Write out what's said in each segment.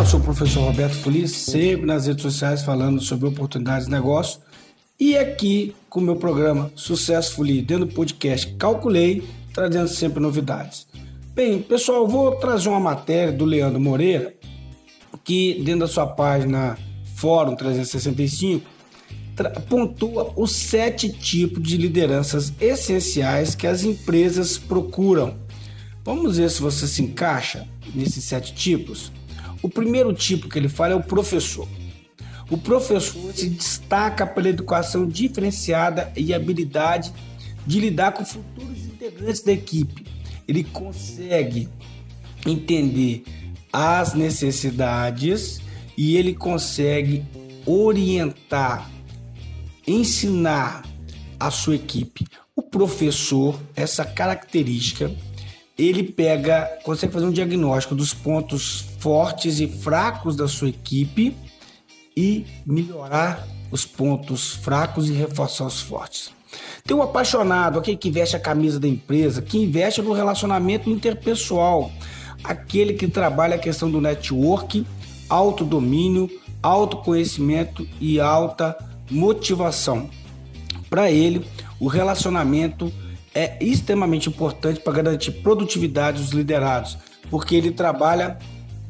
professor Roberto Feliz, sempre nas redes sociais falando sobre oportunidades de negócio. E aqui com o meu programa Sucesso Feliz, dentro do podcast Calculei, trazendo sempre novidades. Bem, pessoal, eu vou trazer uma matéria do Leandro Moreira, que dentro da sua página Fórum 365 pontua os sete tipos de lideranças essenciais que as empresas procuram. Vamos ver se você se encaixa nesses sete tipos. O primeiro tipo que ele fala é o professor. O professor se destaca pela educação diferenciada e habilidade de lidar com futuros integrantes da equipe. Ele consegue entender as necessidades e ele consegue orientar, ensinar a sua equipe. O professor, essa característica ele pega, consegue fazer um diagnóstico dos pontos fortes e fracos da sua equipe e melhorar os pontos fracos e reforçar os fortes. Tem um apaixonado, aquele que veste a camisa da empresa, que investe no relacionamento interpessoal, aquele que trabalha a questão do network, autodomínio, autoconhecimento e alta motivação. Para ele, o relacionamento é extremamente importante para garantir produtividade dos liderados, porque ele trabalha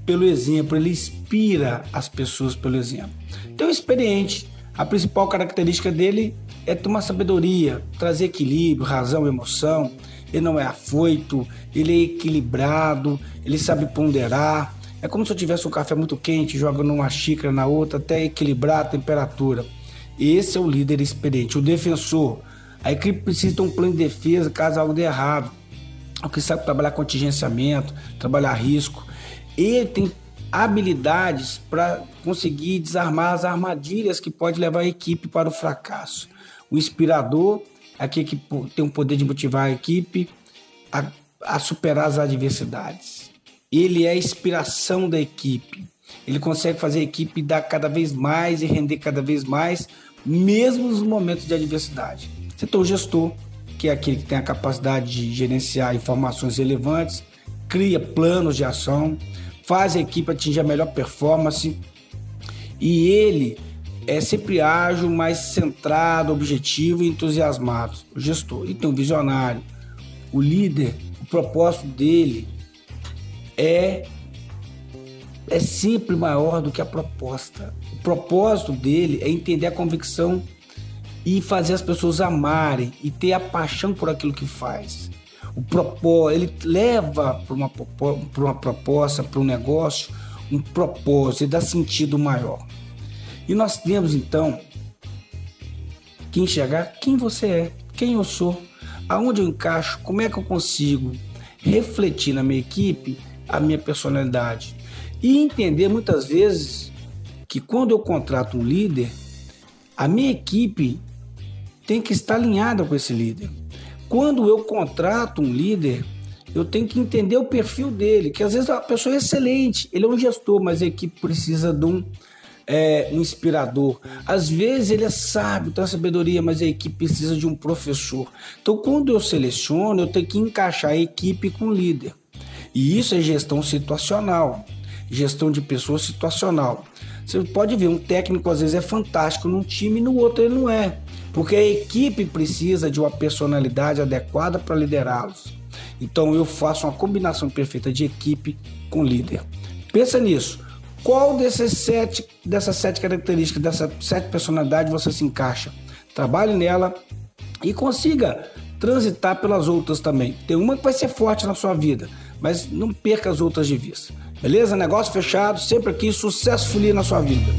pelo exemplo, ele inspira as pessoas pelo exemplo. Então, experiente, a principal característica dele é ter uma sabedoria, trazer equilíbrio, razão, emoção. Ele não é afoito, ele é equilibrado, ele sabe ponderar. É como se eu tivesse um café muito quente, jogando uma xícara na outra até equilibrar a temperatura. Esse é o líder experiente, o defensor a equipe precisa ter um plano de defesa caso algo dê errado. O que sabe trabalhar contingenciamento, trabalhar risco. Ele tem habilidades para conseguir desarmar as armadilhas que pode levar a equipe para o fracasso. O inspirador aquele que tem o poder de motivar a equipe a, a superar as adversidades. Ele é a inspiração da equipe. Ele consegue fazer a equipe dar cada vez mais e render cada vez mais, mesmo nos momentos de adversidade. Setor gestor, que é aquele que tem a capacidade de gerenciar informações relevantes, cria planos de ação, faz a equipe atingir a melhor performance e ele é sempre ágil, mais centrado, objetivo e entusiasmado. O gestor. E tem um visionário. O líder, o propósito dele é é sempre maior do que a proposta. O propósito dele é entender a convicção e fazer as pessoas amarem e ter a paixão por aquilo que faz. O propósito, ele leva para uma, uma proposta, para um negócio, um propósito e dá sentido maior. E nós temos então que enxergar quem você é, quem eu sou, aonde eu encaixo, como é que eu consigo refletir na minha equipe a minha personalidade e entender muitas vezes que quando eu contrato um líder, a minha equipe tem que estar alinhada com esse líder. Quando eu contrato um líder, eu tenho que entender o perfil dele, que às vezes a pessoa é excelente, ele é um gestor, mas a equipe precisa de um, é, um inspirador. Às vezes ele é sábio, tem sabedoria, mas a equipe precisa de um professor. Então, quando eu seleciono, eu tenho que encaixar a equipe com o líder. E isso é gestão situacional, gestão de pessoas situacional. Você pode ver, um técnico às vezes é fantástico num time, no outro ele não é porque a equipe precisa de uma personalidade adequada para liderá-los. Então eu faço uma combinação perfeita de equipe com líder. Pensa nisso. Qual desses sete, dessas sete características, dessas sete personalidades você se encaixa? Trabalhe nela e consiga transitar pelas outras também. Tem uma que vai ser forte na sua vida, mas não perca as outras de vista. Beleza? Negócio fechado, sempre aqui, sucesso folia na sua vida.